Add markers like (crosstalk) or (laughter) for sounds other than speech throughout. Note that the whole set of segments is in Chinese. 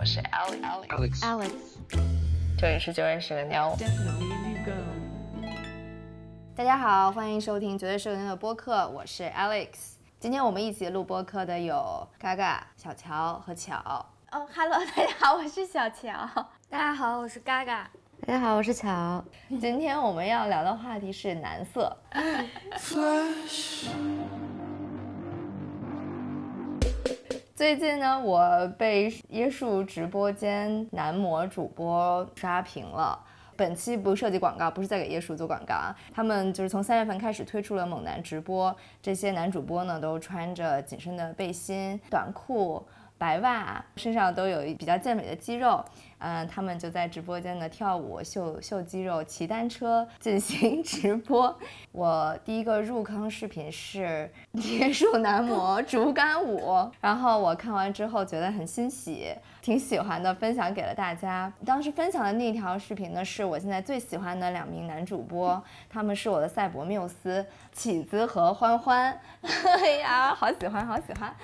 我是 Alex。Alex，这里是九认识的妞。大家好，欢迎收听绝对社牛的播客，我是 Alex。今天我们一起录播客的有嘎嘎、小乔和巧。哦，Hello，(laughs) 大家好，我是小乔。大家好，我是嘎嘎。大家好，我是巧。今天我们要聊的话题是男色。最近呢，我被椰树直播间男模主播刷屏了。本期不涉及广告，不是在给椰树做广告啊。他们就是从三月份开始推出了猛男直播，这些男主播呢都穿着紧身的背心、短裤、白袜，身上都有比较健美的肌肉。嗯，他们就在直播间呢跳舞、秀秀肌肉、骑单车进行 (laughs) 直播。我第一个入坑视频是椰树男模竹竿舞，然后我看完之后觉得很欣喜，挺喜欢的，分享给了大家。当时分享的那条视频呢，是我现在最喜欢的两名男主播，他们是我的赛博缪斯起子和欢欢。(laughs) 哎呀，好喜欢，好喜欢。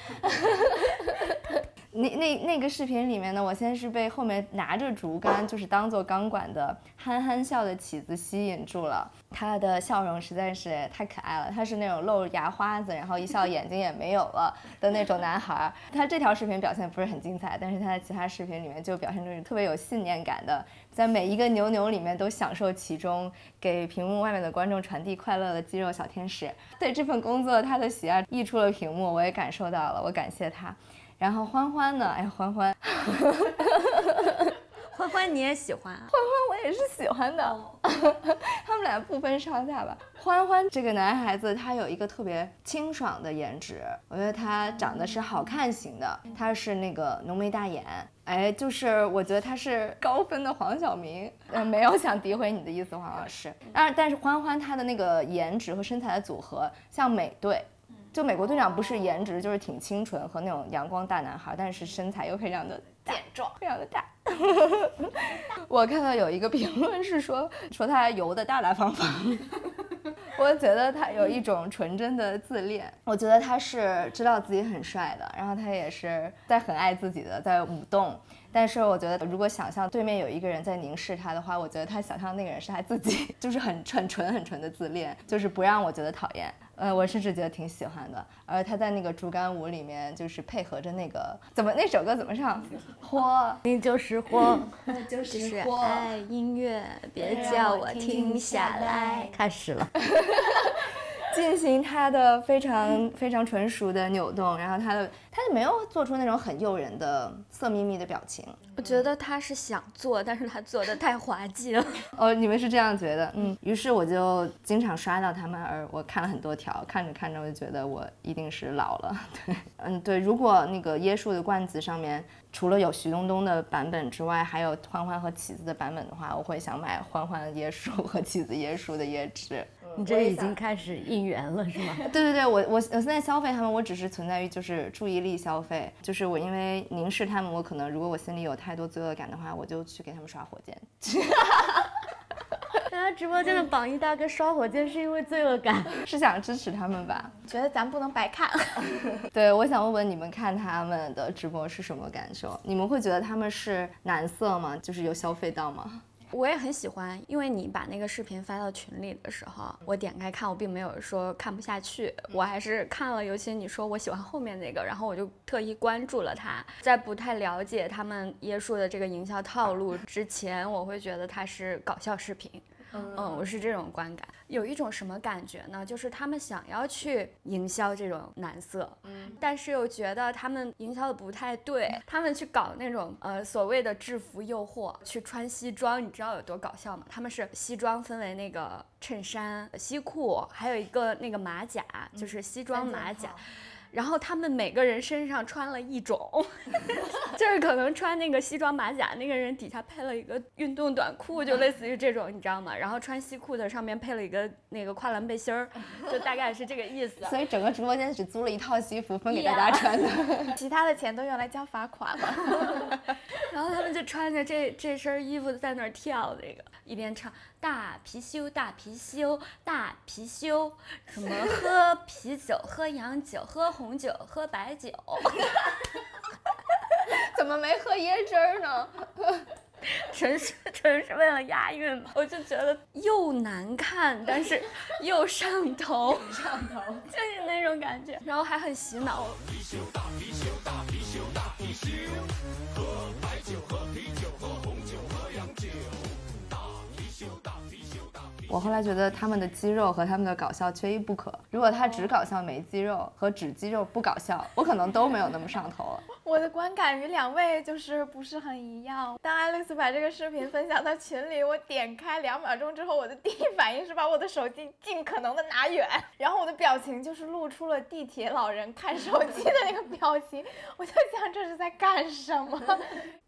那那那个视频里面呢，我先是被后面拿着竹竿，就是当做钢管的憨憨笑的起子吸引住了。他的笑容实在是太可爱了，他是那种露牙花子，然后一笑眼睛也没有了的那种男孩。他这条视频表现不是很精彩，但是他在其他视频里面就表现出特别有信念感的，在每一个牛牛里面都享受其中，给屏幕外面的观众传递快乐的肌肉小天使。对这份工作，他的喜爱溢出了屏幕，我也感受到了，我感谢他。然后欢欢呢？哎，欢欢，(laughs) 欢欢你也喜欢啊？欢欢我也是喜欢的，(laughs) 他们俩不分上下吧。欢欢这个男孩子，他有一个特别清爽的颜值，我觉得他长得是好看型的，他是那个浓眉大眼，哎，就是我觉得他是高分的黄晓明，呃，没有想诋毁你的意思，黄老师。(laughs) 但但是欢欢他的那个颜值和身材的组合像美队。就美国队长不是颜值就是挺清纯和那种阳光大男孩，但是身材又非常的健壮，非常的大。我看到有一个评论是说说他游的大大方方，我觉得他有一种纯真的自恋。我觉得他是知道自己很帅的，然后他也是在很爱自己的，在舞动。但是我觉得，如果想象对面有一个人在凝视他的话，我觉得他想象那个人是他自己，(laughs) 就是很很纯很纯的自恋，就是不让我觉得讨厌。呃，我甚至觉得挺喜欢的。而他在那个竹竿舞里面，就是配合着那个怎么那首歌怎么唱？火，(laughs) 你就是火，就 (laughs) 就是爱音乐，别叫我停下来。开始了。(laughs) 进行他的非常 (laughs) 非常纯熟的扭动，然后他的他没有做出那种很诱人的色眯眯的表情。我觉得他是想做，但是他做的太滑稽了。(laughs) 哦，你们是这样觉得？嗯，于是我就经常刷到他们，而我看了很多条，看着看着我就觉得我一定是老了。(laughs) 对，嗯，对，如果那个椰树的罐子上面除了有徐冬冬的版本之外，还有欢欢和起子的版本的话，我会想买欢欢椰树和起子椰树的椰汁。你这已经开始应援了是吗？(laughs) 对对对，我我我现在消费他们，我只是存在于就是注意力消费，就是我因为凝视他们，我可能如果我心里有太多罪恶感的话，我就去给他们刷火箭。(laughs) 大家直播间的榜一大哥刷火箭是因为罪恶感，(laughs) 是想支持他们吧？觉得咱不能白看。对，我想问问你们看他们的直播是什么感受？你们会觉得他们是男色吗？就是有消费到吗？我也很喜欢，因为你把那个视频发到群里的时候，我点开看，我并没有说看不下去，我还是看了。尤其你说我喜欢后面那个，然后我就特意关注了他。在不太了解他们椰树的这个营销套路之前，我会觉得他是搞笑视频。嗯，我是这种观感。有一种什么感觉呢？就是他们想要去营销这种男色，嗯，但是又觉得他们营销的不太对。他们去搞那种呃所谓的制服诱惑，去穿西装，你知道有多搞笑吗？他们是西装分为那个衬衫、西裤，还有一个那个马甲，就是西装马甲。然后他们每个人身上穿了一种，(laughs) 就是可能穿那个西装马甲，那个人底下配了一个运动短裤，就类似于这种，你知道吗？然后穿西裤的上面配了一个那个跨栏背心儿，就大概是这个意思。(laughs) 所以整个直播间只租了一套西服分给大家穿的，(laughs) 其他的钱都用来交罚款了。(laughs) 然后他们就穿着这这身衣服在那儿跳那个，一边唱大貔貅大貔貅大貔貅，什么喝啤酒喝洋酒喝红酒喝白酒。怎么没喝椰汁儿呢？纯是纯是为了押韵嘛，我就觉得又难看，但是又上头，(laughs) 上头。就是那种感觉，然后还很洗脑。我后来觉得他们的肌肉和他们的搞笑缺一不可。如果他只搞笑没肌肉，和只肌肉不搞笑，我可能都没有那么上头了。我的观感与两位就是不是很一样。当 Alex 把这个视频分享到群里，我点开两秒钟之后，我的第一反应是把我的手机尽可能的拿远，然后我的表情就是露出了地铁老人看手机的那个表情。我就想这是在干什么？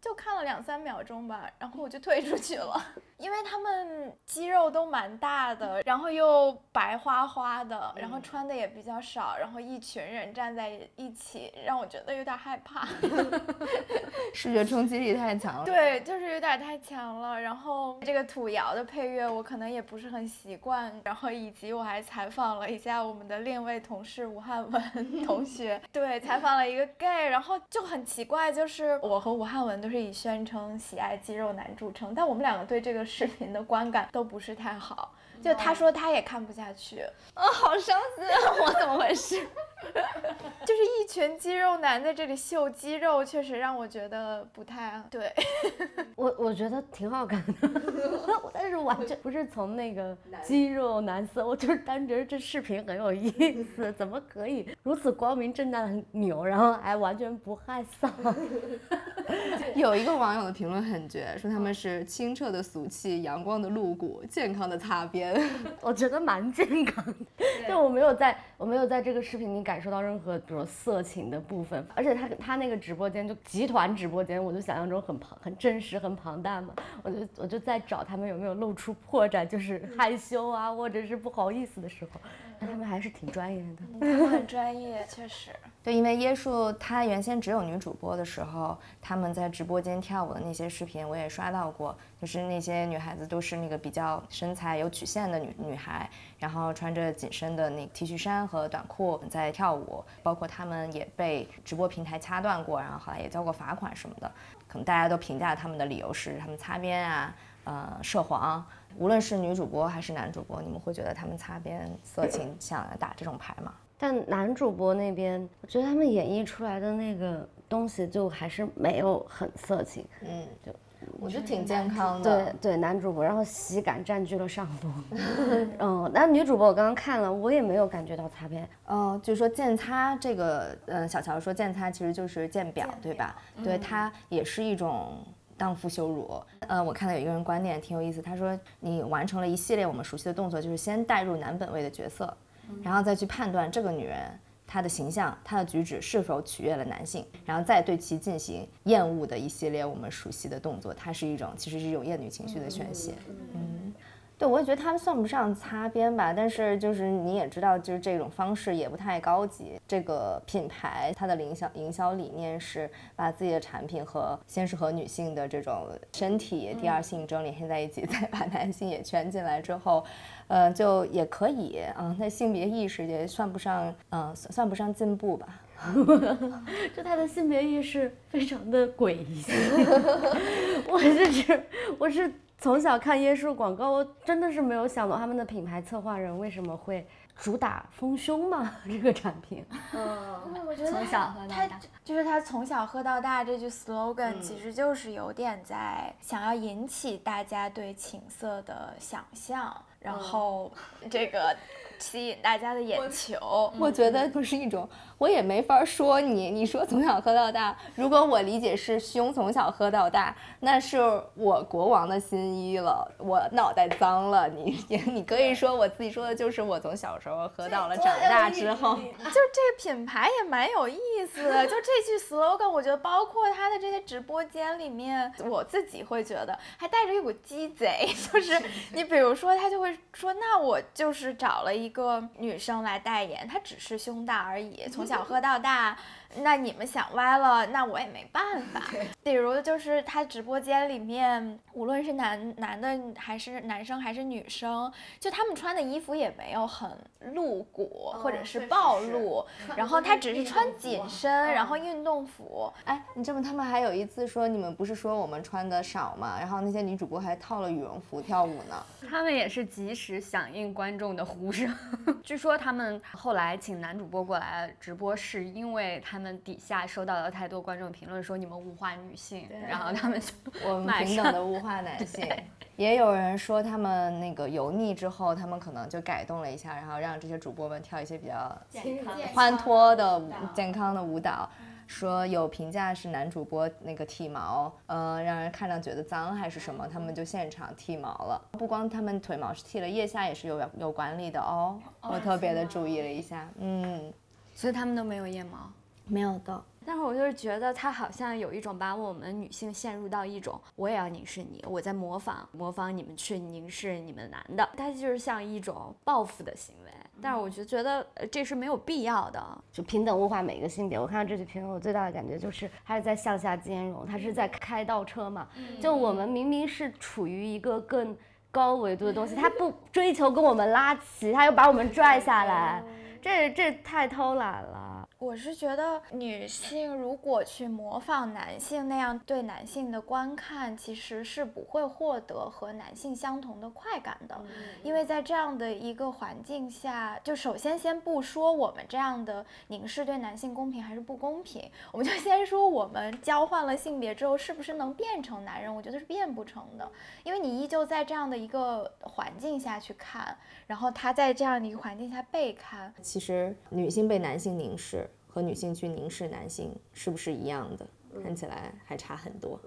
就看了两三秒钟吧，然后我就退出去了，因为他们肌肉都蛮大的，然后又白花花的，然后穿的也比较少，然后一群人站在一起，让我觉得有点害怕。(laughs) 视觉冲击力太强了。对，就是有点太强了。然后这个土窑的配乐我可能也不是很习惯，然后以及我还采访了一下我们的另一位同事吴汉文 (laughs) 同学，对，采访了一个 gay，然后就很奇怪，就是我和吴汉文都是以宣称喜爱肌肉男著称，但我们两个对这个视频的观感都不是太好。就他说他也看不下去，啊、好伤心啊！我怎么回事？(laughs) 就是一群肌肉男在这里秀肌肉，确实让我觉得不太对。(laughs) 我我觉得挺好看的，(laughs) 但是完全不是从那个肌肉男色，我就是单觉得这视频很有意思，怎么可以如此光明正大的扭，然后还完全不害臊？有一个网友的评论很绝，说他们是清澈的俗气、阳光的露骨、健康的擦边。我觉得蛮健康的，(laughs) 就我没有在我没有在这个视频里感受到任何比如色情的部分，而且他他那个直播间就集团直播间，我就想象中很庞很真实很庞大嘛，我就我就在找他们有没有露出破绽，就是害羞啊或者是不好意思的时候，但他们还是挺专业的。很专业，确实。对，因为椰树它原先只有女主播的时候，他们在直播间跳舞的那些视频我也刷到过，就是那些女孩子都是那个比较身材有曲线的女女孩，然后穿着紧身的那 T 恤衫和短裤在跳舞，包括她们也被直播平台掐断过，然后后来也交过罚款什么的，可能大家都评价他们的理由是他们擦边啊，呃涉黄。无论是女主播还是男主播，你们会觉得他们擦边色情想打这种牌吗？但男主播那边，我觉得他们演绎出来的那个东西就还是没有很色情，嗯，就我觉得挺健康的。对对，男主播，然后喜感占据了上风。(laughs) 嗯，那女主播我刚刚看了，我也没有感觉到擦边。嗯，就说剑擦这个，嗯，小乔说剑擦其实就是鉴表，对吧？对，它也是一种荡妇羞辱。呃，我看到有一个人观点挺有意思，他说你完成了一系列我们熟悉的动作，就是先带入男本位的角色，然后再去判断这个女人。她的形象、她的举止是否取悦了男性，然后再对其进行厌恶的一系列我们熟悉的动作，它是一种其实是一种厌女情绪的宣泄。嗯，对，我也觉得他们算不上擦边吧，但是就是你也知道，就是这种方式也不太高级。这个品牌它的营销营销理念是把自己的产品和先是和女性的这种身体第二性征联系在一起，再把男性也圈进来之后，呃，就也可以啊。那性别意识也算不上，嗯、算算不上进步吧。(laughs) 就他的性别意识非常的诡异。(laughs) 我是指，我是从小看椰树广告，我真的是没有想到他们的品牌策划人为什么会主打丰胸嘛 (laughs) 这个产品。嗯，我觉得从小喝到他大就是他从小喝到大这句 slogan，、其实就是有点在想要引起大家对情色的想象，然后这个吸引大家的眼球。我觉得不是一种，我也没法说你。你说从小喝到大，如果我理解是胸从小喝到大，那是我国王的新衣了，我脑袋脏了。你你可以说我自己说的就是我从小时候喝到了长大之后，就这个品牌也蛮有意思的，就这句 slogan，我觉得包括他的这些直播间里面，我自己会觉得还带着一股鸡贼，就是你比如说他就说，那我就是找了一个女生来代言，她只是胸大而已，从小喝到大。那你们想歪了，那我也没办法。(laughs) 比如就是他直播间里面，无论是男男的还是男生还是女生，就他们穿的衣服也没有很露骨或者是暴露，然后他只是穿紧身，然后运动服。哎，你知道吗？他们还有一次说你们不是说我们穿的少吗？然后那些女主播还套了羽绒服跳舞呢。他们也是及时响应观众的呼声。(laughs) 据说他们后来请男主播过来直播，是因为他们底下收到了太多观众评论说你们物化女性，然后他们就 (laughs) 我们平等的物化男性。也有人说他们那个油腻之后，他们可能就改动了一下，然后让这些主播们跳一些比较欢脱的、健康的舞蹈。说有评价是男主播那个剃毛，呃，让人看着觉得脏还是什么，他们就现场剃毛了。不光他们腿毛是剃了，腋下也是有有管理的哦。我特别的注意了一下，嗯，所以他们都没有腋毛。没有的。但是我就是觉得他好像有一种把我们女性陷入到一种我也要凝视你，我在模仿模仿你们去凝视你们男的，他就是像一种报复的行为。但是我就觉得呃这是没有必要的。就平等物化每一个性别。我看到这句评论，我最大的感觉就是他是在向下兼容，他是在开倒车嘛。就我们明明是处于一个更高维度的东西，他不追求跟我们拉齐，他又把我们拽下来，这这太偷懒了。我是觉得女性如果去模仿男性那样对男性的观看，其实是不会获得和男性相同的快感的，因为在这样的一个环境下，就首先先不说我们这样的凝视对男性公平还是不公平，我们就先说我们交换了性别之后是不是能变成男人？我觉得是变不成的，因为你依旧在这样的一个环境下去看，然后他在这样的一个环境下被看。其实女性被男性凝视和女性去凝视男性是不是一样的？看起来还差很多。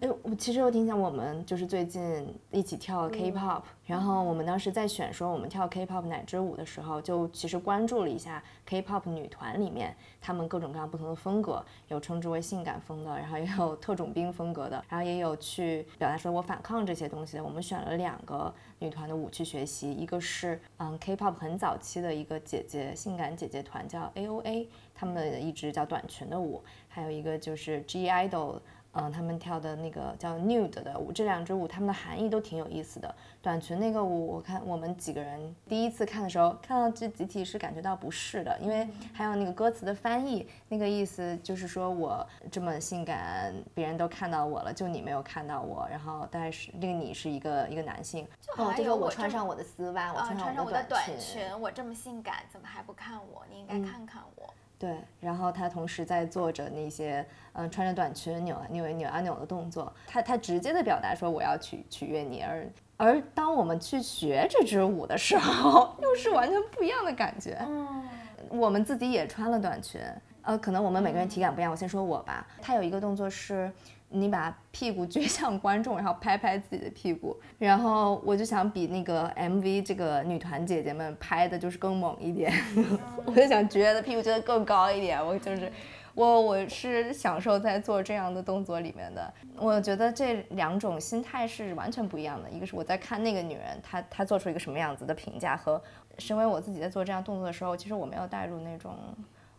哎，我其实我挺想我们就是最近一起跳 K-pop，然后我们当时在选说我们跳 K-pop 哪支舞的时候，就其实关注了一下 K-pop 女团里面她们各种各样不同的风格，有称之为性感风的，然后也有特种兵风格的，然后也有去表达说我反抗这些东西的。我们选了两个女团的舞去学习，一个是嗯 K-pop 很早期的一个姐姐性感姐姐团叫 A.O.A，她们的一支叫短裙的舞，还有一个就是 G Idol。嗯，他们跳的那个叫 nude 的舞，这两支舞他们的含义都挺有意思的。短裙那个舞，我看我们几个人第一次看的时候，看到这集体是感觉到不适的，因为还有那个歌词的翻译，那个意思就是说我这么性感，别人都看到我了，就你没有看到我。然后但是那个你是一个一个男性，就好像我穿上我的丝袜，我啊，穿穿上我的短裙，裙，我这么性感，怎么还不看我？你应该看看我。对，然后他同时在做着那些，嗯、穿着短裙扭扭扭啊扭的动作，他他直接的表达说我要取取悦你，而而当我们去学这支舞的时候，(laughs) 又是完全不一样的感觉。嗯，我们自己也穿了短裙，呃，可能我们每个人体感不一样。我先说我吧，他有一个动作是，你把屁股撅向观众，然后拍拍自己的屁股，然后我就想比那个 MV 这个女团姐姐们拍的就是更猛一点，(laughs) 我就想撅的屁股撅得更高一点，我就是。我我是享受在做这样的动作里面的，我觉得这两种心态是完全不一样的。一个是我在看那个女人，她她做出一个什么样子的评价，和身为我自己在做这样动作的时候，其实我没有带入那种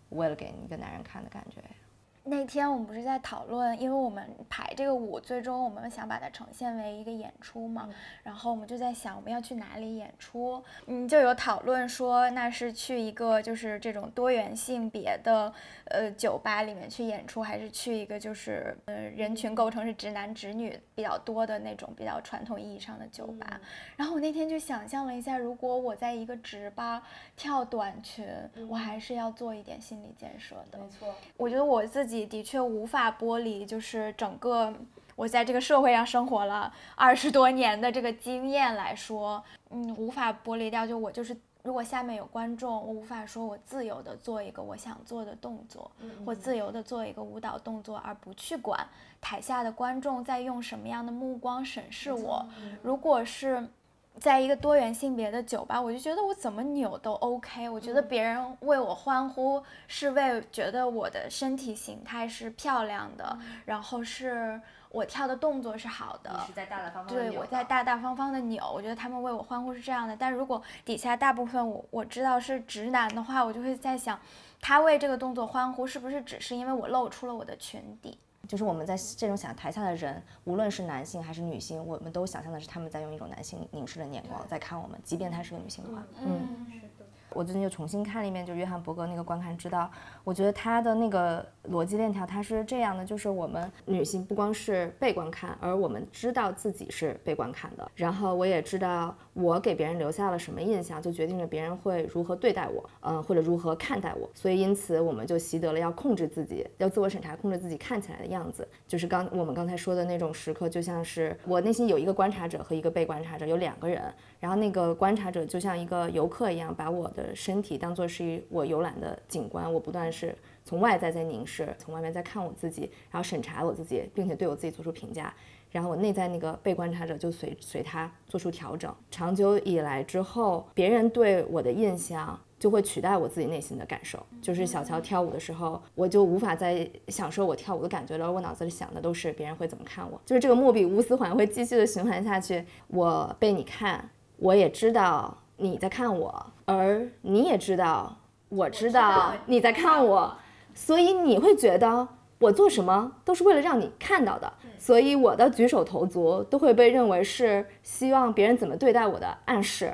为了给一个男人看的感觉。那天我们不是在讨论，因为我们排这个舞，最终我们想把它呈现为一个演出嘛，然后我们就在想我们要去哪里演出，嗯，就有讨论说那是去一个就是这种多元性别的呃酒吧里面去演出，还是去一个就是呃人群构成是直男直女比较多的那种比较传统意义上的酒吧。然后我那天就想象了一下，如果我在一个直吧跳短裙，我还是要做一点心理建设的。没错，我觉得我自己的确无法剥离，就是整个我在这个社会上生活了二十多年的这个经验来说，嗯，无法剥离掉。就我就是，如果下面有观众，我无法说我自由的做一个我想做的动作，或自由的做一个舞蹈动作，而不去管台下的观众在用什么样的目光审视我。如果是在一个多元性别的酒吧，我就觉得我怎么扭都 OK。我觉得别人为我欢呼，是为觉得我的身体形态是漂亮的，然后是我跳的动作是好的。在大大方方对，我在大大方方的扭，我觉得他们为我欢呼是这样的。但如果底下大部分我我知道是直男的话，我就会在想，他为这个动作欢呼是不是只是因为我露出了我的裙底？就是我们在这种想台下的人，无论是男性还是女性，我们都想象的是他们在用一种男性凝视的眼光在看我们，即便她是个女性的话，嗯。我最近又重新看了一遍，就约翰伯格那个观看之道，我觉得他的那个逻辑链条，它是这样的，就是我们女性不光是被观看，而我们知道自己是被观看的，然后我也知道我给别人留下了什么印象，就决定了别人会如何对待我，嗯，或者如何看待我，所以因此我们就习得了要控制自己，要自我审查，控制自己看起来的样子，就是刚我们刚才说的那种时刻，就像是我内心有一个观察者和一个被观察者，有两个人。然后那个观察者就像一个游客一样，把我的身体当做是我游览的景观，我不断是从外在在凝视，从外面在看我自己，然后审查我自己，并且对我自己做出评价。然后我内在那个被观察者就随随他做出调整。长久以来之后，别人对我的印象就会取代我自己内心的感受。就是小乔跳舞的时候，我就无法再享受我跳舞的感觉了，我脑子里想的都是别人会怎么看我。就是这个莫比乌斯环会继续的循环下去，我被你看。我也知道你在看我，而你也知道，我知道你在看我，所以你会觉得我做什么都是为了让你看到的，所以我的举手投足都会被认为是希望别人怎么对待我的暗示，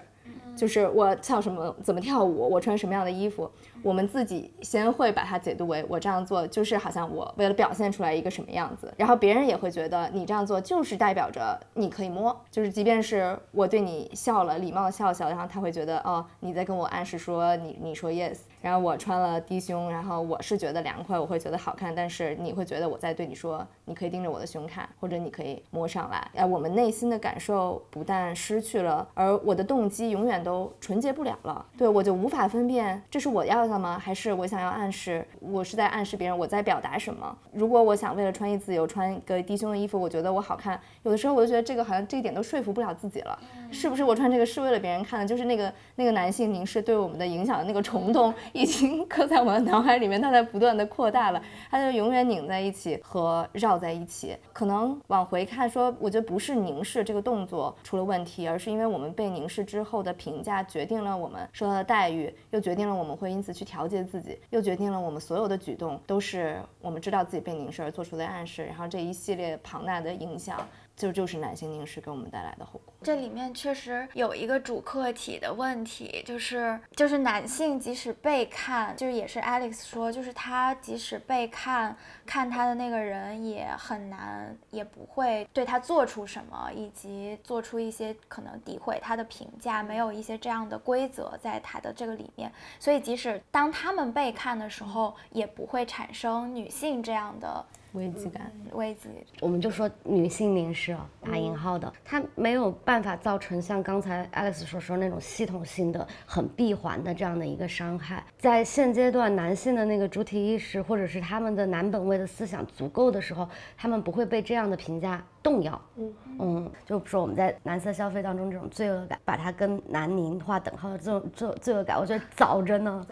就是我跳什么，怎么跳舞，我穿什么样的衣服。我们自己先会把它解读为我这样做就是好像我为了表现出来一个什么样子，然后别人也会觉得你这样做就是代表着你可以摸，就是即便是我对你笑了，礼貌笑笑，然后他会觉得哦你在跟我暗示说你你说 yes，然后我穿了低胸，然后我是觉得凉快，我会觉得好看，但是你会觉得我在对你说你可以盯着我的胸看，或者你可以摸上来，哎，我们内心的感受不但失去了，而我的动机永远都纯洁不了了，对我就无法分辨这是我要的。吗？还是我想要暗示，我是在暗示别人我在表达什么？如果我想为了穿衣自由穿一个低胸的衣服，我觉得我好看，有的时候我就觉得这个好像这一点都说服不了自己了。是不是我穿这个是为了别人看的？就是那个那个男性凝视对我们的影响的那个虫洞已经刻在我的脑海里面，它在不断的扩大了，它就永远拧在一起和绕在一起。可能往回看说，我觉得不是凝视这个动作出了问题，而是因为我们被凝视之后的评价决定了我们受到的待遇，又决定了我们会因此去调节自己，又决定了我们所有的举动都是我们知道自己被凝视而做出的暗示，然后这一系列庞大的影响。就就是男性凝视给我们带来的后果。这里面确实有一个主客体的问题，就是就是男性即使被看，就是也是 Alex 说，就是他即使被看，看他的那个人也很难，也不会对他做出什么，以及做出一些可能诋毁他的评价，没有一些这样的规则在他的这个里面。所以即使当他们被看的时候，也不会产生女性这样的。危机感，危机。我们就说女性凝视啊，打引号的，它没有办法造成像刚才 Alex 所说那种系统性的、很闭环的这样的一个伤害。在现阶段，男性的那个主体意识或者是他们的男本位的思想足够的时候，他们不会被这样的评价动摇。嗯嗯，就说我们在男色消费当中这种罪恶感，把它跟男凝划等号的这种罪罪恶感，我觉得早着呢，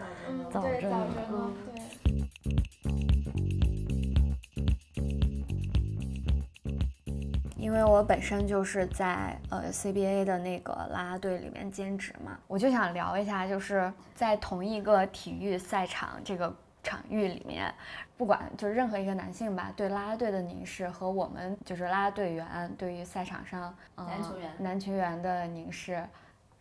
早着呢，对。因为我本身就是在呃 CBA 的那个啦啦队里面兼职嘛，我就想聊一下，就是在同一个体育赛场这个场域里面，不管就是任何一个男性吧，对啦啦队的凝视和我们就是啦啦队员对于赛场上男球员男球员的凝视。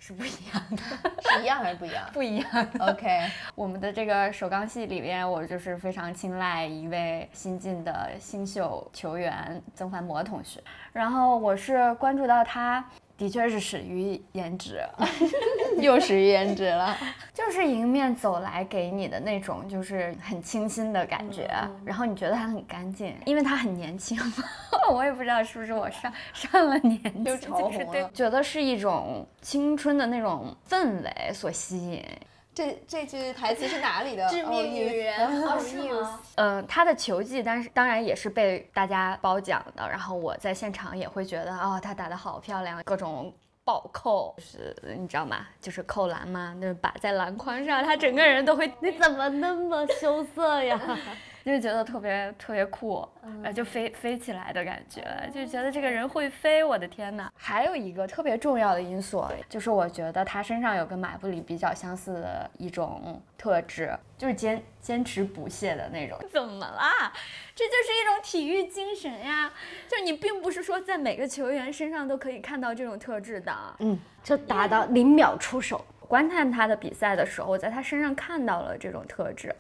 是不一样的，(laughs) 是一样还是不一样？不一样。OK，(laughs) 我们的这个首钢系里面，我就是非常青睐一位新晋的新秀球员曾凡博同学。然后我是关注到他，的确是始于颜值，(laughs) 又始于颜值了，就是迎面走来给你的那种就是很清新的感觉，然后你觉得他很干净，因为他很年轻。(laughs) 我也不知道是不是我上上了年纪，就潮红了。觉得是一种青春的那种氛围所吸引。这这句台词是哪里的？致命女人，(laughs) 哦是吗？嗯，她的球技，但是当然也是被大家褒奖的。然后我在现场也会觉得，哦，她打得好漂亮，各种暴扣，就是你知道吗？就是扣篮嘛，那把在篮筐上，他整个人都会，(laughs) 你怎么那么羞涩呀？就觉得特别特别酷，呃，就飞飞起来的感觉，就觉得这个人会飞，我的天呐！还有一个特别重要的因素，就是我觉得他身上有跟马布里比较相似的一种特质，就是坚坚持不懈的那种。怎么啦？这就是一种体育精神呀！就你并不是说在每个球员身上都可以看到这种特质的。嗯，就打到零秒出手。观看他的比赛的时候，我在他身上看到了这种特质。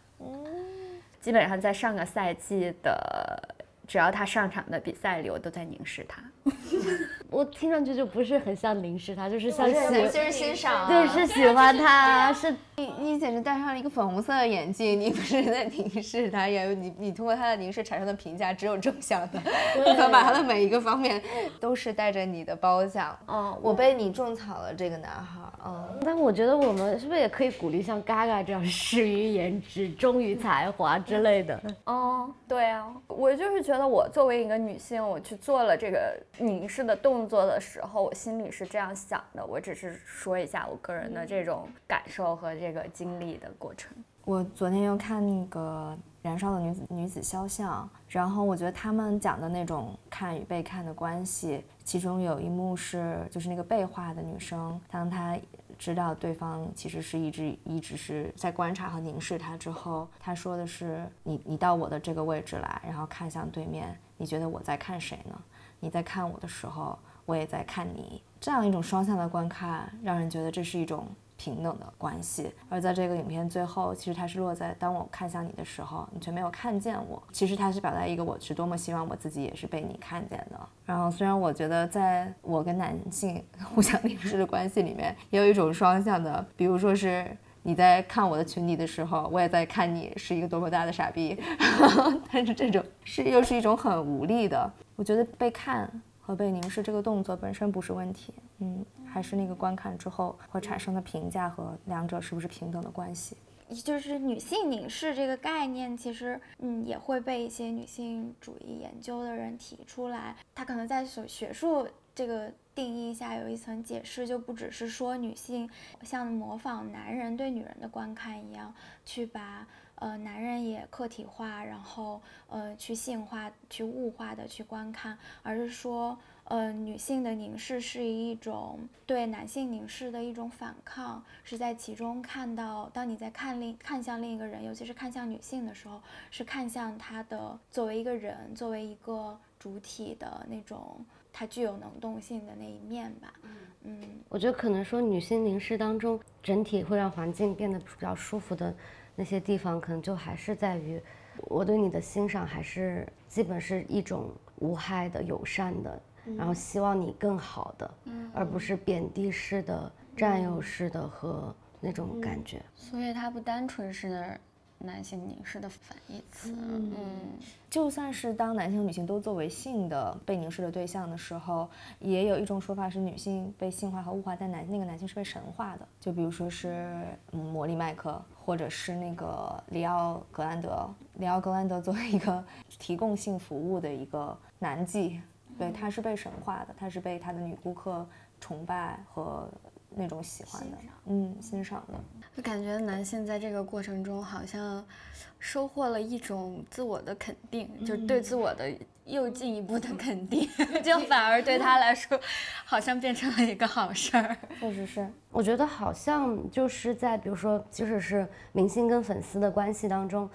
基本上在上个赛季的。只要他上场的比赛里，我都在凝视他。(laughs) 我听上去就不是很像凝视他，就是像喜，就是欣赏，对，是喜欢他，是你你简直戴上了一个粉红色的眼镜，你不是在凝视他，也你你通过他的凝视产生的评价只有正向的，可 (laughs) 能把他的每一个方面都是带着你的褒奖。哦，我被你种草了，这个男孩。嗯，但我觉得我们是不是也可以鼓励像 Gaga 这样始于颜值，忠于才华之类的？哦，对啊，我就是觉得我作为一个女性，我去做了这个凝视的动作的时候，我心里是这样想的。我只是说一下我个人的这种感受和这个经历的过程。我昨天又看那个《燃烧的女子女子肖像》，然后我觉得他们讲的那种看与被看的关系。其中有一幕是，就是那个被画的女生，当她知道对方其实是一直一直是在观察和凝视她之后，她说的是：“你你到我的这个位置来，然后看向对面，你觉得我在看谁呢？你在看我的时候，我也在看你。”这样一种双向的观看，让人觉得这是一种。平等的关系，而在这个影片最后，其实它是落在当我看向你的时候，你却没有看见我。其实它是表达一个我是多么希望我自己也是被你看见的。然后虽然我觉得在我跟男性 (laughs) 互相凝视的关系里面，也有一种双向的，比如说是你在看我的群体的时候，我也在看你是一个多么大的傻逼。(laughs) 但是这种是又是一种很无力的。我觉得被看和被凝视这个动作本身不是问题。嗯。还是那个观看之后会产生的评价和两者是不是平等的关系？也就是女性凝视这个概念，其实嗯也会被一些女性主义研究的人提出来。它可能在学学术这个定义下有一层解释，就不只是说女性像模仿男人对女人的观看一样，去把呃男人也客体化，然后呃去性化、去物化的去观看，而是说。呃，女性的凝视是一种对男性凝视的一种反抗，是在其中看到，当你在看另看向另一个人，尤其是看向女性的时候，是看向她的作为一个人，作为一个主体的那种，她具有能动性的那一面吧。嗯，我觉得可能说女性凝视当中，整体会让环境变得比较舒服的那些地方，可能就还是在于我对你的欣赏，还是基本是一种无害的、友善的。然后希望你更好的，而不是贬低式的、占有式的和那种感觉。所以它不单纯是男性凝视的反义词。嗯，就算是当男性和、女性都作为性的被凝视的对象的时候，也有一种说法是女性被性化和物化，但男那个男性是被神化的。就比如说是嗯魔力麦克，或者是那个里奥格兰德。里奥格兰德作为一个提供性服务的一个男妓。对，他是被神化的，他是被他的女顾客崇拜和那种喜欢的，嗯，欣赏的。就感觉男性在这个过程中好像收获了一种自我的肯定，就对自我的又进一步的肯定，(laughs) 就反而对他来说好像变成了一个好事儿。确实是，我觉得好像就是在比如说，即使是明星跟粉丝的关系当中。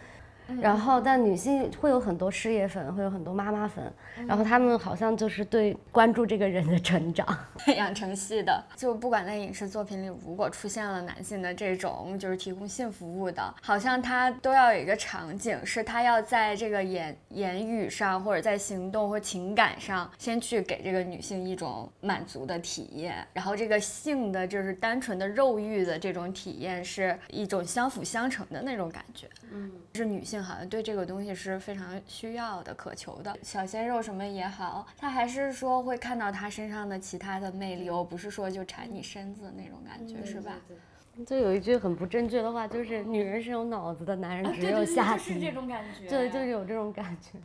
然后，但女性会有很多事业粉，会有很多妈妈粉，然后他们好像就是对关注这个人的成长 (laughs) 养成系的。就不管在影视作品里，如果出现了男性的这种就是提供性服务的，好像他都要有一个场景，是他要在这个言言语上或者在行动或情感上，先去给这个女性一种满足的体验，然后这个性的就是单纯的肉欲的这种体验，是一种相辅相成的那种感觉。嗯，是女性。好像对这个东西是非常需要的、渴求的。小鲜肉什么也好，他还是说会看到他身上的其他的魅力，哦，不是说就馋你身子那种感觉，是吧？(laughs) 就有一句很不正确的话，就是女人是有脑子的，男人只有下体。是这种感觉。对，就是有这种感觉。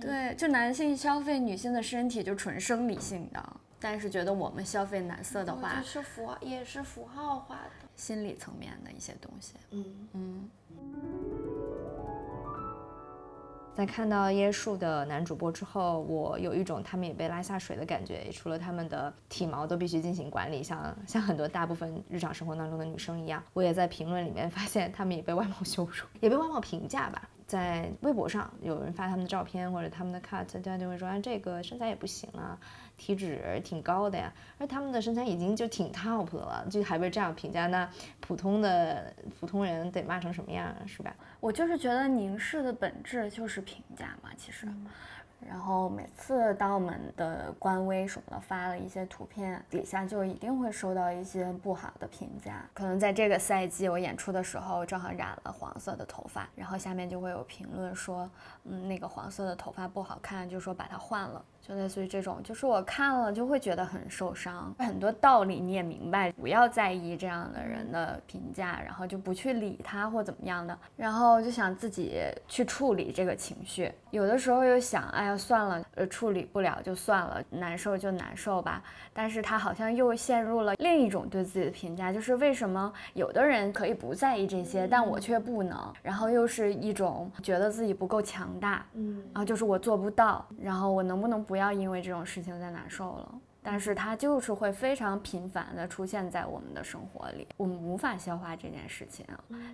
对，就男性消费女性的身体就纯生理性的，但是觉得我们消费男色的话，是符也是符号化的，心理层面的一些东西。嗯嗯。在看到椰树的男主播之后，我有一种他们也被拉下水的感觉。除了他们的体毛都必须进行管理，像像很多大部分日常生活当中的女生一样，我也在评论里面发现他们也被外貌羞辱，也被外貌评价吧。在微博上有人发他们的照片或者他们的 cut，大家就会说啊这个身材也不行啊，体脂挺高的呀，而他们的身材已经就挺 top 的了，就还被这样评价，那普通的普通人得骂成什么样啊，是吧？我就是觉得凝视的本质就是评价嘛，其实。然后每次当我们的官微什么的发了一些图片，底下就一定会收到一些不好的评价。可能在这个赛季我演出的时候正好染了黄色的头发，然后下面就会有评论说，嗯，那个黄色的头发不好看，就说把它换了。就类似于这种，就是我看了就会觉得很受伤。很多道理你也明白，不要在意这样的人的评价，然后就不去理他或怎么样的，然后就想自己去处理这个情绪。有的时候又想，哎呀，算了，呃，处理不了就算了，难受就难受吧。但是他好像又陷入了另一种对自己的评价，就是为什么有的人可以不在意这些，但我却不能。然后又是一种觉得自己不够强大，嗯，然后就是我做不到，然后我能不能不。不要因为这种事情再难受了，但是它就是会非常频繁的出现在我们的生活里，我们无法消化这件事情，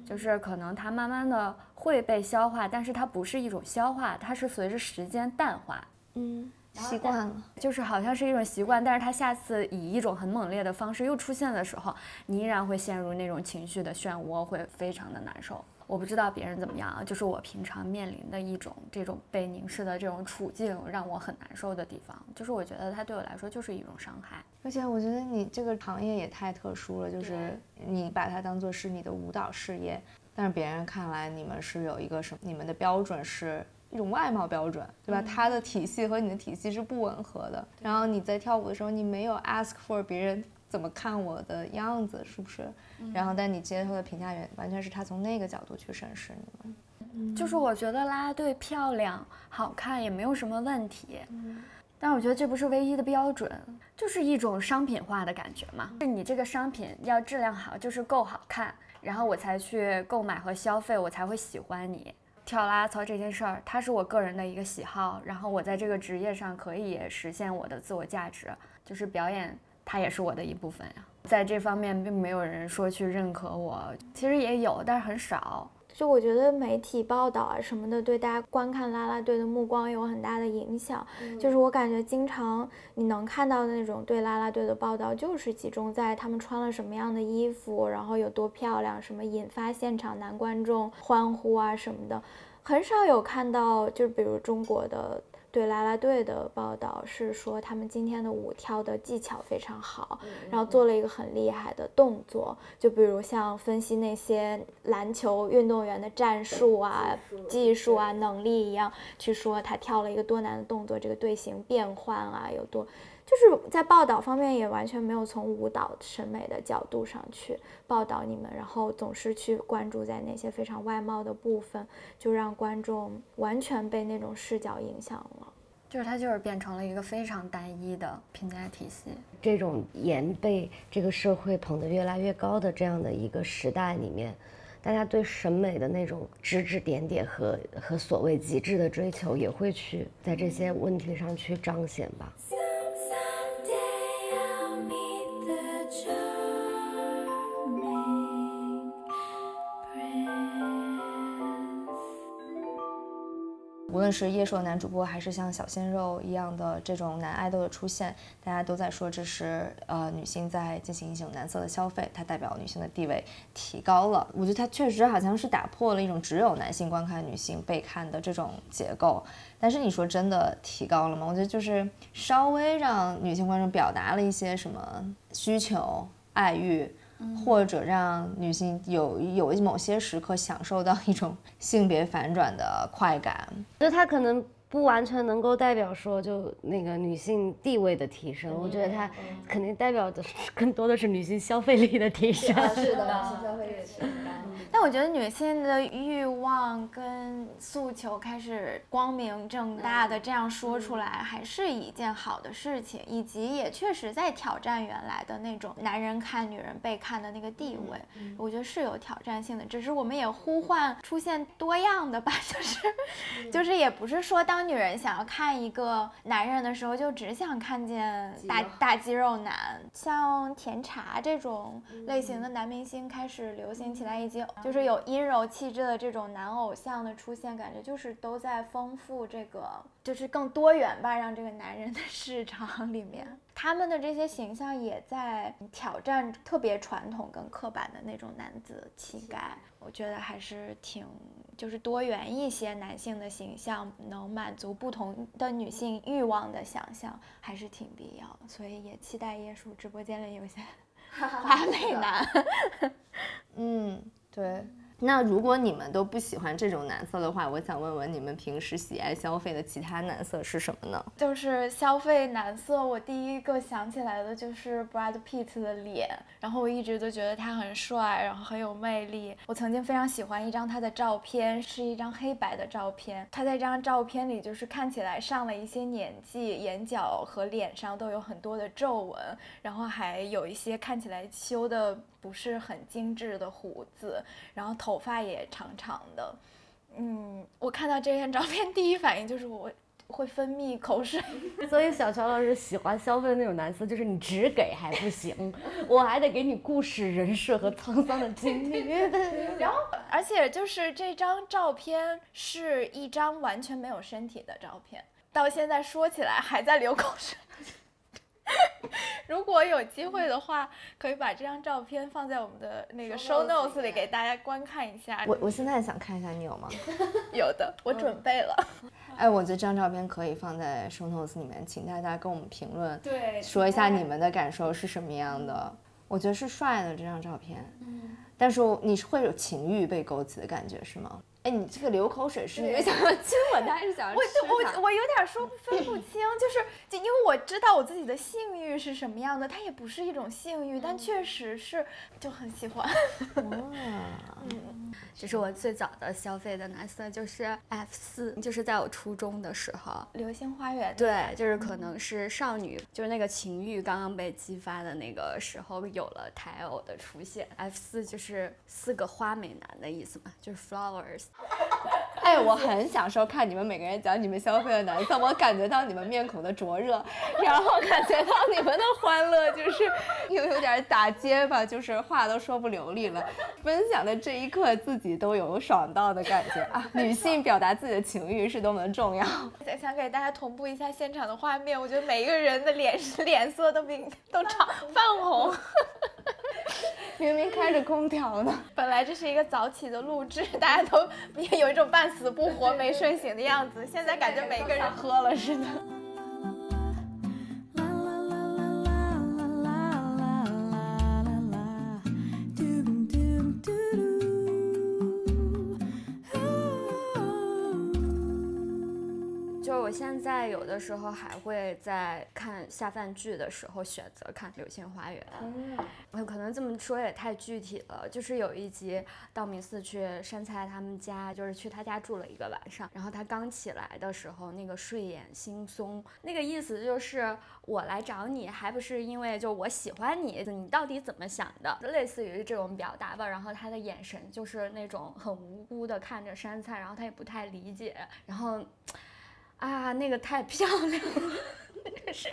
就是可能它慢慢的会被消化，但是它不是一种消化，它是随着时间淡化，嗯，习惯了，就是好像是一种习惯，但是它下次以一种很猛烈的方式又出现的时候，你依然会陷入那种情绪的漩涡，会非常的难受。我不知道别人怎么样啊，就是我平常面临的一种这种被凝视的这种处境，让我很难受的地方，就是我觉得它对我来说就是一种伤害。而且我觉得你这个行业也太特殊了，就是你把它当做是你的舞蹈事业，但是别人看来你们是有一个什么，你们的标准是一种外貌标准，对吧？它的体系和你的体系是不吻合的。然后你在跳舞的时候，你没有 ask for 别人。怎么看我的样子是不是？然后，但你接受的评价员完全是他从那个角度去审视你们。就是我觉得啦啦队漂亮、好看也没有什么问题，但我觉得这不是唯一的标准，就是一种商品化的感觉嘛。是你这个商品要质量好，就是够好看，然后我才去购买和消费，我才会喜欢你。跳啦啦操这件事儿，它是我个人的一个喜好，然后我在这个职业上可以实现我的自我价值，就是表演。它也是我的一部分呀，在这方面并没有人说去认可我，其实也有，但是很少。就我觉得媒体报道啊什么的，对大家观看啦啦队的目光有很大的影响。就是我感觉经常你能看到的那种对啦啦队的报道，就是集中在他们穿了什么样的衣服，然后有多漂亮，什么引发现场男观众欢呼啊什么的，很少有看到，就是比如中国的。对啦啦队的报道是说，他们今天的舞跳的技巧非常好，然后做了一个很厉害的动作，就比如像分析那些篮球运动员的战术啊、技术啊、能力一样，去说他跳了一个多难的动作，这个队形变换啊有多。就是在报道方面也完全没有从舞蹈审美的角度上去报道你们，然后总是去关注在那些非常外貌的部分，就让观众完全被那种视角影响了。就是它就是变成了一个非常单一的评价体系。这种颜被这个社会捧得越来越高的这样的一个时代里面，大家对审美的那种指指点点和和所谓极致的追求，也会去在这些问题上去彰显吧。无论是叶硕男主播，还是像小鲜肉一样的这种男爱豆的出现，大家都在说这是呃女性在进行一种男色的消费，它代表女性的地位提高了。我觉得它确实好像是打破了一种只有男性观看、女性被看的这种结构。但是你说真的提高了吗？我觉得就是稍微让女性观众表达了一些什么需求、爱欲。或者让女性有有某些时刻享受到一种 (laughs) 性别反转的快感，就它可能不完全能够代表说就那个女性地位的提升，我觉得它肯定代表的 (laughs) 更多的是女性消费力的提升。是的，女性消费力的提升。但我觉得女性的欲望跟诉求开始光明正大的这样说出来，还是一件好的事情，以及也确实在挑战原来的那种男人看女人被看的那个地位。我觉得是有挑战性的，只是我们也呼唤出现多样的吧，就是就是也不是说当女人想要看一个男人的时候，就只想看见大大肌肉男，像甜茶这种类型的男明星开始流行起来，以及就是有阴柔气质的这种男偶像的出现，感觉就是都在丰富这个，就是更多元吧，让这个男人的市场里面，他们的这些形象也在挑战特别传统跟刻板的那种男子气概。我觉得还是挺，就是多元一些男性的形象，能满足不同的女性欲望的想象，还是挺必要的。所以也期待椰树直播间里有些 (laughs) 花美男。(laughs) 嗯，对。那如果你们都不喜欢这种男色的话，我想问问你们平时喜爱消费的其他男色是什么呢？就是消费男色，我第一个想起来的就是 Brad Pitt 的脸，然后我一直都觉得他很帅，然后很有魅力。我曾经非常喜欢一张他的照片，是一张黑白的照片。他在这张照片里就是看起来上了一些年纪，眼角和脸上都有很多的皱纹，然后还有一些看起来修的不是很精致的胡子，然后头发也长长的。嗯，我看到这张照片，第一反应就是我会分泌口水。(laughs) 所以小乔老师喜欢消费的那种男色，就是你只给还不行，(laughs) 我还得给你故事、人设和沧桑的经历。(laughs) 然后，而且就是这张照片是一张完全没有身体的照片，到现在说起来还在流口水。(laughs) 如果有机会的话，可以把这张照片放在我们的那个 show notes 里给大家观看一下。我我现在想看一下，你有吗？(laughs) 有的，我准备了。(laughs) 哎，我觉得这张照片可以放在 show notes 里面，请大家跟我们评论，对说一下你们的感受是什么样的。我觉得是帅的这张照片，嗯，但是你是会有情欲被勾起的感觉是吗？哎，你这个流口水是因为想要亲吻他，还是想要我吃它我我有点说不分不清，就是就因为我知道我自己的性欲是什么样的，它也不是一种性欲，但确实是就很喜欢。(laughs) 哇，嗯这是我最早的消费的男色，就是 F 四，就是在我初中的时候。流星花园，对，就是可能是少女，就是那个情欲刚刚被激发的那个时候，有了台偶的出现。F 四就是四个花美男的意思嘛，就是 flowers。(laughs) 哎，我很享受看你们每个人讲你们消费的男色，我感觉到你们面孔的灼热，然后感觉到你们的欢乐，就是又有点打结巴，就是话都说不流利了。分享的这一刻，自己都有爽到的感觉啊！(laughs) 女性表达自己的情欲是多么的重要。(laughs) 想想给大家同步一下现场的画面，我觉得每一个人的脸脸色都比都长泛红。明明开着空调呢。本来这是一个早起的录制，大家都 (laughs) 有一种半死不活、没睡醒的样子。现在感觉每个人喝了似的。有的时候还会在看下饭剧的时候选择看《流星花园》。嗯，可能这么说也太具体了。就是有一集道明寺去山菜他们家，就是去他家住了一个晚上。然后他刚起来的时候，那个睡眼惺忪，那个意思就是我来找你，还不是因为就我喜欢你，你到底怎么想的？类似于这种表达吧。然后他的眼神就是那种很无辜的看着山菜，然后他也不太理解，然后。啊，那个太漂亮了，那个是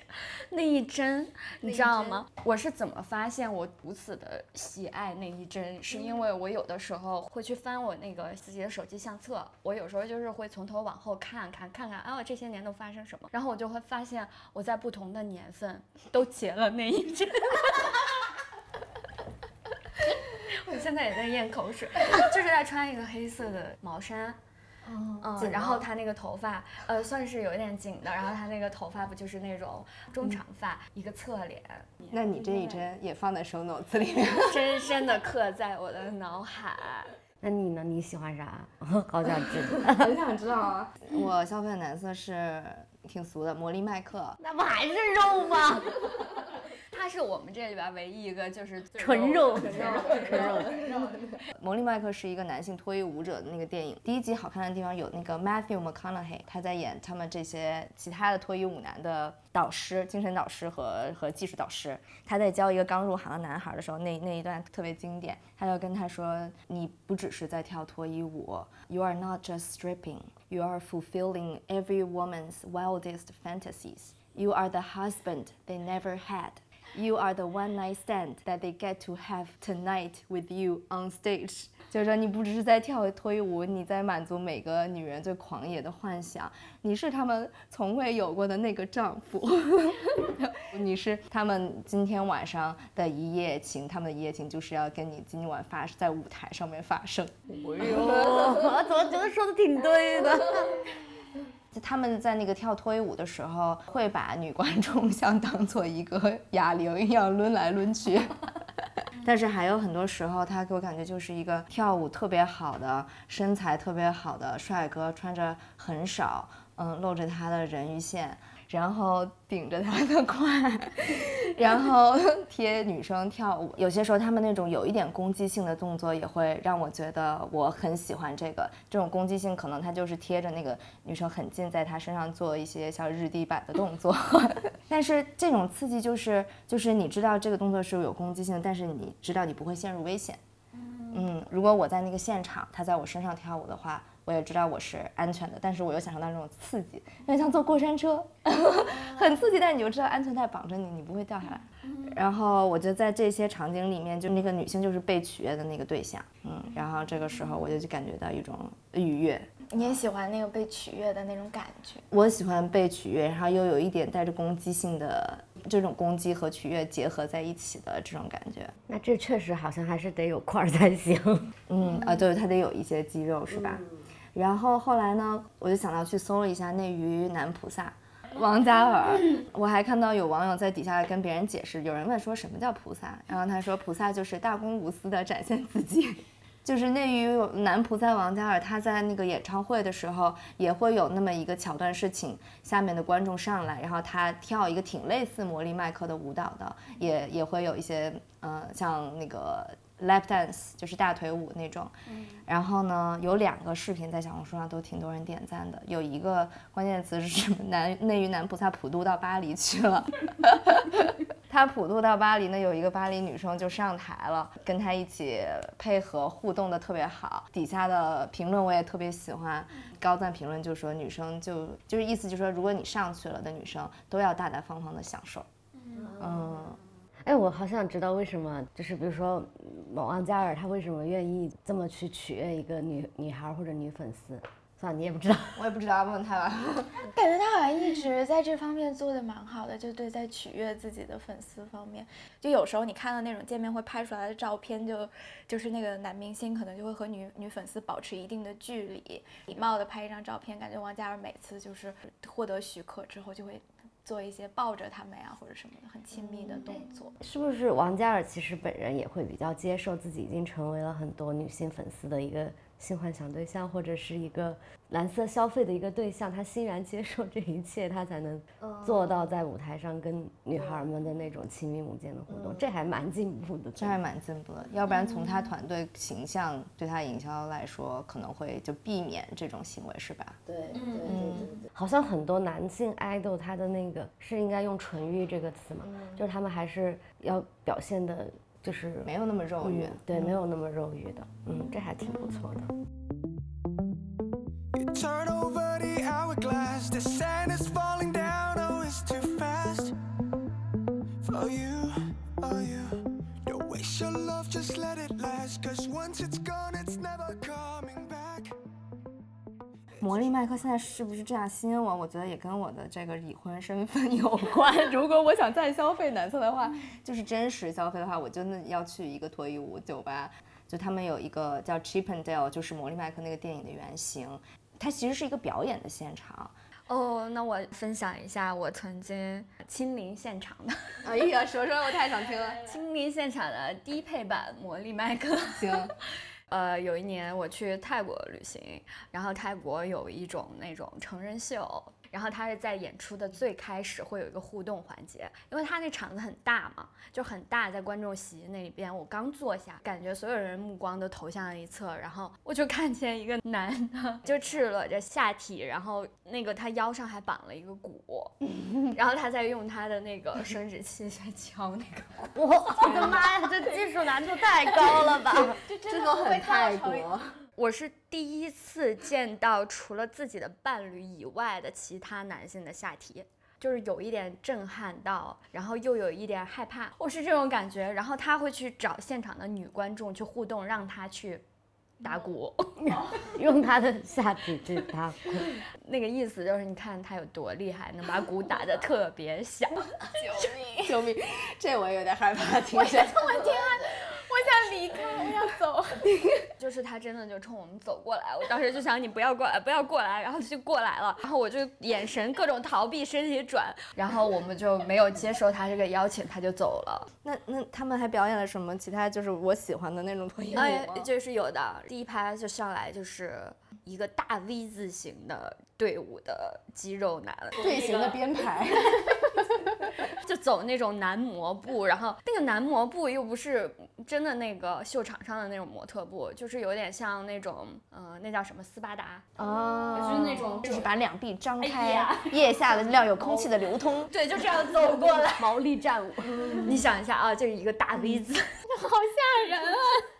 那一针，你知道吗？我是怎么发现我如此的喜爱那一针？是因为我有的时候会去翻我那个自己的手机相册，我有时候就是会从头往后看看看看，啊，这些年都发生什么？然后我就会发现我在不同的年份都结了那一针。(laughs) 我现在也在咽口水，就是在穿一个黑色的毛衫。嗯，然后他那个头发，呃，算是有一点紧的，然后他那个头发不就是那种中长发，一个侧脸。那你这一针也放在手 notes 里面 (laughs) (laughs) 深深的刻在我的脑海。那你呢？你喜欢啥？(laughs) 好想知道，很想知道啊。我消费的男色是挺俗的，魔力麦克。那不还是肉吗？(laughs) 他是我们这里边唯一一个就是纯肉，纯肉，纯肉。魔力麦克是一个男性脱衣舞者的那个电影，第一集好看的地方有那个 Matthew McConaughey，他在演他们这些其他的脱衣舞男的导师、精神导师和和技术导师。他在教一个刚入行的男孩的时候，那那一段特别经典，他就跟他说：“你不只是在跳脱衣舞，You are not just stripping, you are fulfilling every woman's wildest fantasies. You are the husband they never had.” You are the one night stand that they get to have tonight with you on stage。就是说，你不只是在跳脱衣舞，你在满足每个女人最狂野的幻想。你是他们从未有过的那个丈夫，(laughs) 你是他们今天晚上的一夜情，他们的一夜情就是要跟你今晚发在舞台上面发生。哎呦，我怎么觉得说的挺对的？他们在那个跳脱衣舞的时候，会把女观众像当做一个哑铃一样抡来抡去。(laughs) 但是还有很多时候，他给我感觉就是一个跳舞特别好的、身材特别好的帅哥，穿着很少，嗯，露着他的人鱼线。然后顶着他的胯，然后贴女生跳舞。有些时候他们那种有一点攻击性的动作，也会让我觉得我很喜欢这个。这种攻击性可能他就是贴着那个女生很近，在她身上做一些像日地板的动作。(laughs) 但是这种刺激就是就是你知道这个动作是有攻击性，但是你知道你不会陷入危险。嗯，如果我在那个现场，他在我身上跳舞的话。我也知道我是安全的，但是我又享受到那种刺激，有点像坐过山车，(laughs) 很刺激。但你又知道安全带绑着你，你不会掉下来。然后我就在这些场景里面，就那个女性就是被取悦的那个对象，嗯。然后这个时候我就感觉到一种愉悦。你也喜欢那个被取悦的那种感觉？我喜欢被取悦，然后又有一点带着攻击性的这种攻击和取悦结合在一起的这种感觉。那这确实好像还是得有块儿才行。嗯啊，对，它得有一些肌肉，是吧？然后后来呢，我就想到去搜了一下内娱男菩萨王嘉尔，(laughs) 我还看到有网友在底下跟别人解释，有人问说什么叫菩萨，然后他说菩萨就是大公无私的展现自己，(laughs) 就是内娱男菩萨王嘉尔，他在那个演唱会的时候也会有那么一个桥段，是请下面的观众上来，然后他跳一个挺类似魔力麦克的舞蹈的，也也会有一些呃像那个。Lap dance 就是大腿舞那种，然后呢，有两个视频在小红书上都挺多人点赞的，有一个关键词是什么？男内娱男菩萨普渡到巴黎去了，(laughs) 他普渡到巴黎呢，有一个巴黎女生就上台了，跟他一起配合互动的特别好，底下的评论我也特别喜欢，高赞评论就说女生就就是意思就是说，如果你上去了的女生都要大大方方的享受，嗯。哎，我好想知道为什么，就是比如说，王嘉尔他为什么愿意这么去取悦一个女女孩或者女粉丝？算了，你也不知道，(laughs) 我也不知道，问问他吧。(laughs) 感觉他好像一直在这方面做的蛮好的，就对在取悦自己的粉丝方面，就有时候你看到那种见面会拍出来的照片，就就是那个男明星可能就会和女女粉丝保持一定的距离，礼貌的拍一张照片，感觉王嘉尔每次就是获得许可之后就会。做一些抱着他们呀或者什么的很亲密的动作，是不是王嘉尔其实本人也会比较接受自己已经成为了很多女性粉丝的一个。性幻想对象或者是一个蓝色消费的一个对象，他欣然接受这一切，他才能做到在舞台上跟女孩们的那种亲密无间的互动，这还蛮进步的，这还蛮进步的。要不然从他团队形象对他营销来说，可能会就避免这种行为，是吧？对，对对对。好像很多男性爱豆他的那个是应该用纯欲这个词吗？就是他们还是要表现的。就是没有那么肉欲，对，没有那么肉欲的，嗯，这还挺不错的。魔力麦克现在是不是这样吸引我？我觉得也跟我的这个已婚身份有关。(laughs) 如果我想再消费男厕的话，就是真实消费的话，我真的要去一个脱衣舞酒吧。就他们有一个叫 Chippendale，就是魔力麦克那个电影的原型。它其实是一个表演的现场。哦，那我分享一下我曾经亲临现场的。哎呀，说说，我太想听了。(laughs) 亲临现场的低配版魔力麦克。行。呃，有一年我去泰国旅行，然后泰国有一种那种成人秀。然后他是在演出的最开始会有一个互动环节，因为他那场子很大嘛，就很大，在观众席那边，我刚坐下，感觉所有人目光都投向了一侧，然后我就看见一个男的，就赤裸着下体，然后那个他腰上还绑了一个鼓，然后他在用他的那个生殖器在敲那个鼓，我的妈呀，这技术难度太高了吧！(laughs) 这个很泰国。我是第一次见到除了自己的伴侣以外的其他男性的下体，就是有一点震撼到，然后又有一点害怕，我是这种感觉。然后他会去找现场的女观众去互动，让他去打鼓，(laughs) (laughs) 用他的下体去打鼓，(laughs) 那个意思就是你看他有多厉害，能把鼓打得特别响。救命！救命！这我有点害怕，听着。我天啊！我想离开，我要走。就是他真的就冲我们走过来，我当时就想你不要过来，不要过来，然后他就过来了，然后我就眼神各种逃避，身体转，然后我们就没有接受他这个邀请，他就走了。那那他们还表演了什么？其他就是我喜欢的那种脱衣舞哎，就是有的。第一排就上来就是一个大 V 字形的队伍的肌肉男，队形的编排。(laughs) 就走那种男模步，然后那个男模步又不是真的那个秀场上的那种模特步，就是有点像那种，呃，那叫什么斯巴达哦，就是那种，就是把两臂张开，腋下的要有空气的流通，(laughs) 对，就这样走过来，(laughs) 毛利战舞。(laughs) 你想一下啊，这是一个大 V 字，好吓人啊！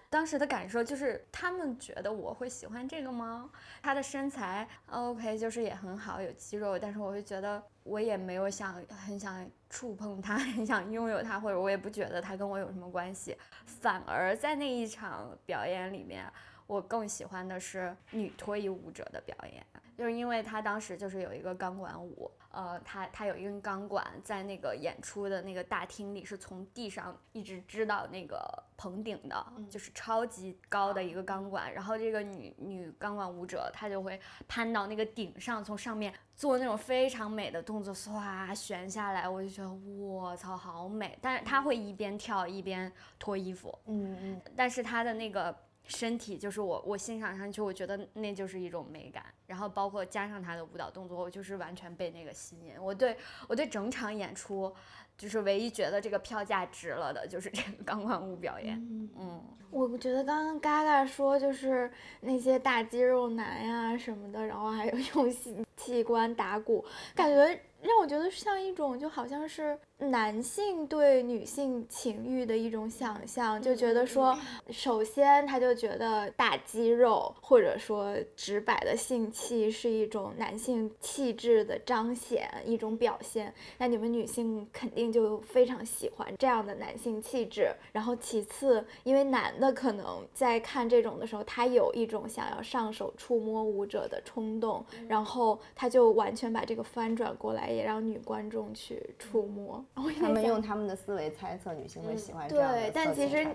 当时的感受就是，他们觉得我会喜欢这个吗？他的身材 OK，就是也很好，有肌肉，但是我会觉得我也没有想很想触碰他，(laughs) 很想拥有他，或者我也不觉得他跟我有什么关系。反而在那一场表演里面，我更喜欢的是女脱衣舞者的表演，就是因为他当时就是有一个钢管舞。呃，他他有一根钢管在那个演出的那个大厅里，是从地上一直支到那个棚顶的，就是超级高的一个钢管。然后这个女女钢管舞者，她就会攀到那个顶上，从上面做那种非常美的动作，唰悬下来。我就觉得我操，好美！但是她会一边跳一边脱衣服，嗯嗯，但是她的那个。身体就是我，我欣赏上去，我觉得那就是一种美感。然后包括加上他的舞蹈动作，我就是完全被那个吸引。我对我对整场演出，就是唯一觉得这个票价值了的，就是这个钢管舞表演。嗯，我觉得刚刚嘎嘎说就是那些大肌肉男呀什么的，然后还有 (laughs) 用性器官打鼓，感觉让我觉得像一种就好像是。男性对女性情欲的一种想象，就觉得说，首先他就觉得大肌肉或者说直白的性器是一种男性气质的彰显，一种表现。那你们女性肯定就非常喜欢这样的男性气质。然后其次，因为男的可能在看这种的时候，他有一种想要上手触摸舞者的冲动，然后他就完全把这个翻转过来，也让女观众去触摸。他们用他们的思维猜测女性会喜欢这样的对，但其实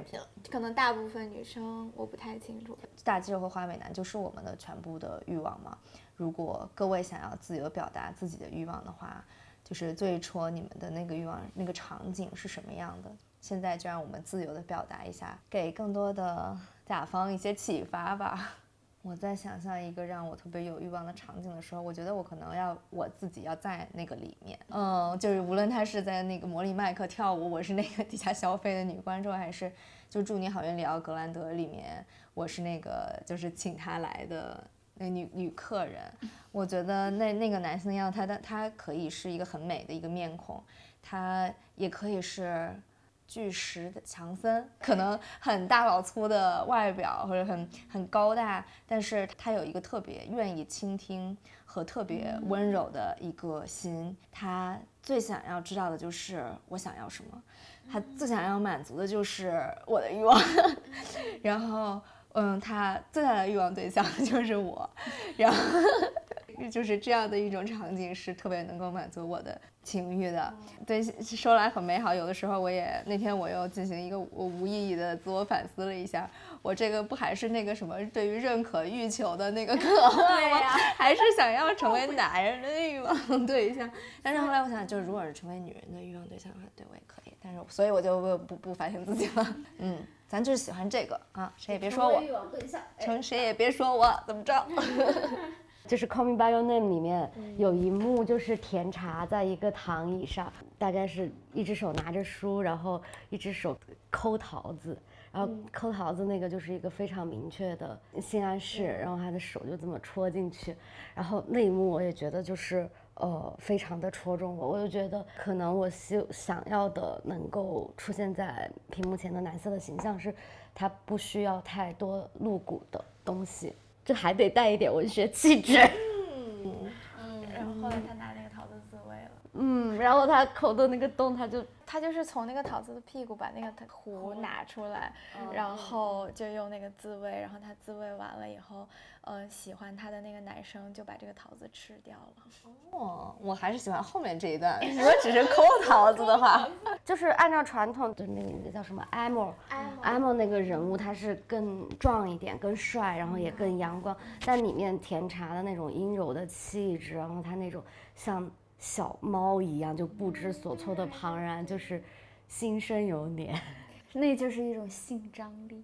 可能大部分女生我不太清楚。大肌肉和花美男就是我们的全部的欲望吗？如果各位想要自由表达自己的欲望的话，就是最初你们的那个欲望那个场景是什么样的？现在就让我们自由的表达一下，给更多的甲方一些启发吧。我在想象一个让我特别有欲望的场景的时候，我觉得我可能要我自己要在那个里面，嗯，就是无论他是在那个魔力麦克跳舞，我是那个底下消费的女观众，还是就祝你好运里奥格兰德里面，我是那个就是请他来的那女女客人，(laughs) 我觉得那那个男性的样子，他的他可以是一个很美的一个面孔，他也可以是。巨石的强森，可能很大老粗的外表，或者很很高大，但是他有一个特别愿意倾听和特别温柔的一个心。他最想要知道的就是我想要什么，他最想要满足的就是我的欲望。(laughs) 然后，嗯，他最大的欲望对象就是我。(laughs) 然后。就是这样的一种场景是特别能够满足我的情欲的，对，说来很美好。有的时候我也那天我又进行一个我无意义的自我反思了一下，我这个不还是那个什么对于认可欲求的那个渴望吗？(laughs) 还是想要成为男人的欲望 (laughs) 对象？(laughs) 但是后来我想，就如果是成为女人的欲望对象的话，对我也可以。但是所以我就不不反省自己了。嗯。咱就是喜欢这个啊，谁也别说我，成谁也别说我怎么着。就是《Call Me by Your Name》里面有一幕，就是甜茶在一个躺椅上，大概是一只手拿着书，然后一只手抠桃子，然后抠桃子那个就是一个非常明确的性暗示，然后他的手就这么戳进去，然后那一幕我也觉得就是呃非常的戳中我，我就觉得可能我希想要的能够出现在屏幕前的蓝色的形象是，他不需要太多露骨的东西。这还得带一点文学气质。然后后来他拿那个桃子自慰了，嗯，然后他口的那个洞，他就他就是从那个桃子的屁股把那个壶拿出来，然后就用那个自慰，然后他自慰完了以后，呃，喜欢他的那个男生就把这个桃子吃掉了。哦，我还是喜欢后面这一段。如果只是抠桃子的话，(laughs) 就是按照传统的那个那个叫什么 emo，emo 那个人物他是更壮一点、更帅，然后也更阳光。但里面甜茶的那种阴柔的气质，然后他那种像小猫一样就不知所措的庞然，就是心生有念。(laughs) 那就是一种性张力。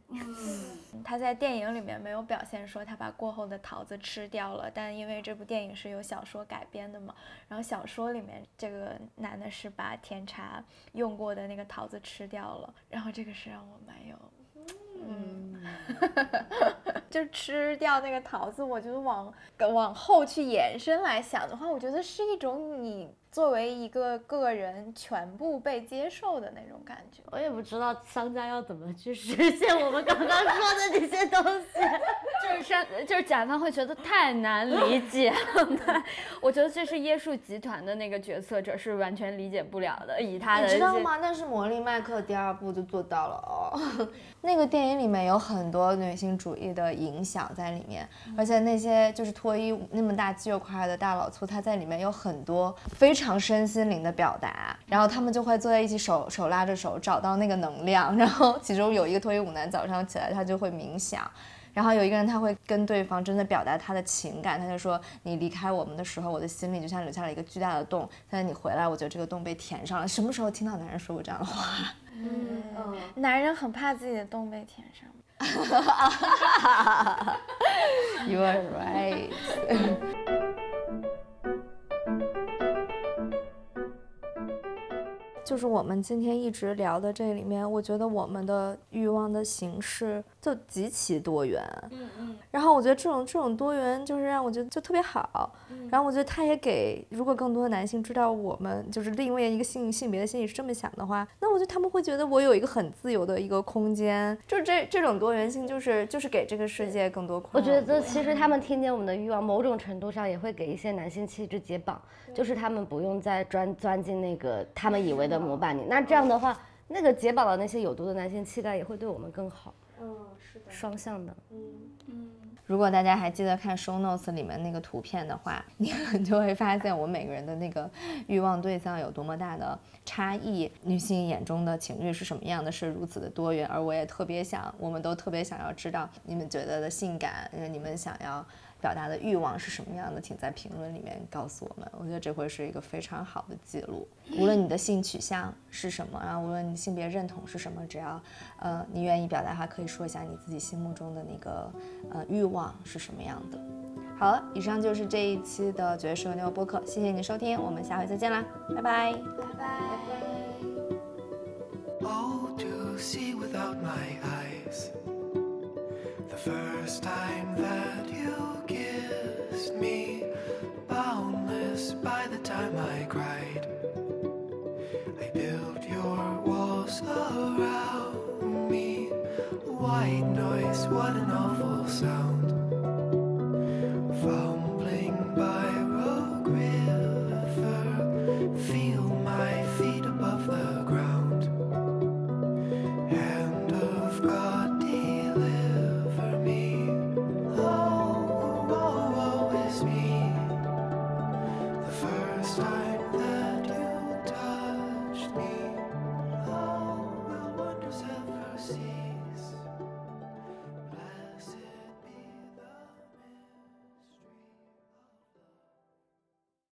(laughs) 他在电影里面没有表现说他把过后的桃子吃掉了，但因为这部电影是由小说改编的嘛，然后小说里面这个男的是把甜茶用过的那个桃子吃掉了，然后这个是让我蛮有，嗯，(laughs) 就吃掉那个桃子，我觉得往往后去延伸来想的话，我觉得是一种你作为一个个人全部被接受的那种感觉。我也不知道商家要怎么去实现我们刚刚说的这些东西。(laughs) 就是商，就是甲方会觉得太难理解了。(laughs) 我觉得这是椰树集团的那个决策者是完全理解不了的，以他的你知道吗？但是魔力麦克第二部就做到了哦。(laughs) 那个电影里面有很多女性主义的影响在里面，而且那些就是脱衣那么大肌肉块的大老粗，他在里面有很多非常身心灵的表达。然后他们就会坐在一起手手拉着手，找到那个能量。然后其中有一个脱衣舞男早上起来他就会冥想。然后有一个人他会跟对方真的表达他的情感，他就说你离开我们的时候，我的心里就像留下了一个巨大的洞，但是你回来，我觉得这个洞被填上了。什么时候听到男人说过这样的话？(laughs) 嗯男人很怕自己的洞被填上。(laughs) You are right。(laughs) 就是我们今天一直聊的这里面，我觉得我们的欲望的形式就极其多元。嗯嗯。然后我觉得这种这种多元，就是让我觉得就特别好。然后我觉得他也给，如果更多的男性知道我们就是另外一个性性别的心理是这么想的话，那我觉得他们会觉得我有一个很自由的一个空间。就这这种多元性，就是就是给这个世界更多宽我觉得其实他们听见我们的欲望，某种程度上也会给一些男性气质解绑，就是他们不用再钻钻进那个他们以为的模板里。那这样的话，那个解绑的那些有毒的男性气概也会对我们更好。嗯，是的，双向的。嗯嗯如果大家还记得看 show notes 里面那个图片的话，(laughs) 你们就会发现我们每个人的那个欲望对象有多么大的差异，女性眼中的情欲是什么样的，是如此的多元。而我也特别想，我们都特别想要知道你们觉得的性感，呃，你们想要表达的欲望是什么样的，请在评论里面告诉我们。我觉得这会是一个非常好的记录。无论你的性取向是什么，然后无论你性别认同是什么，只要呃你愿意表达的话，可以说一下你自己心目中的那个呃欲望是什么样的。好了，以上就是这一期的爵士和牛播客，谢谢你收听，我们下回再见啦，拜拜。Oh, to see without my eyes. The first time that White what an awful sound. Fumbling by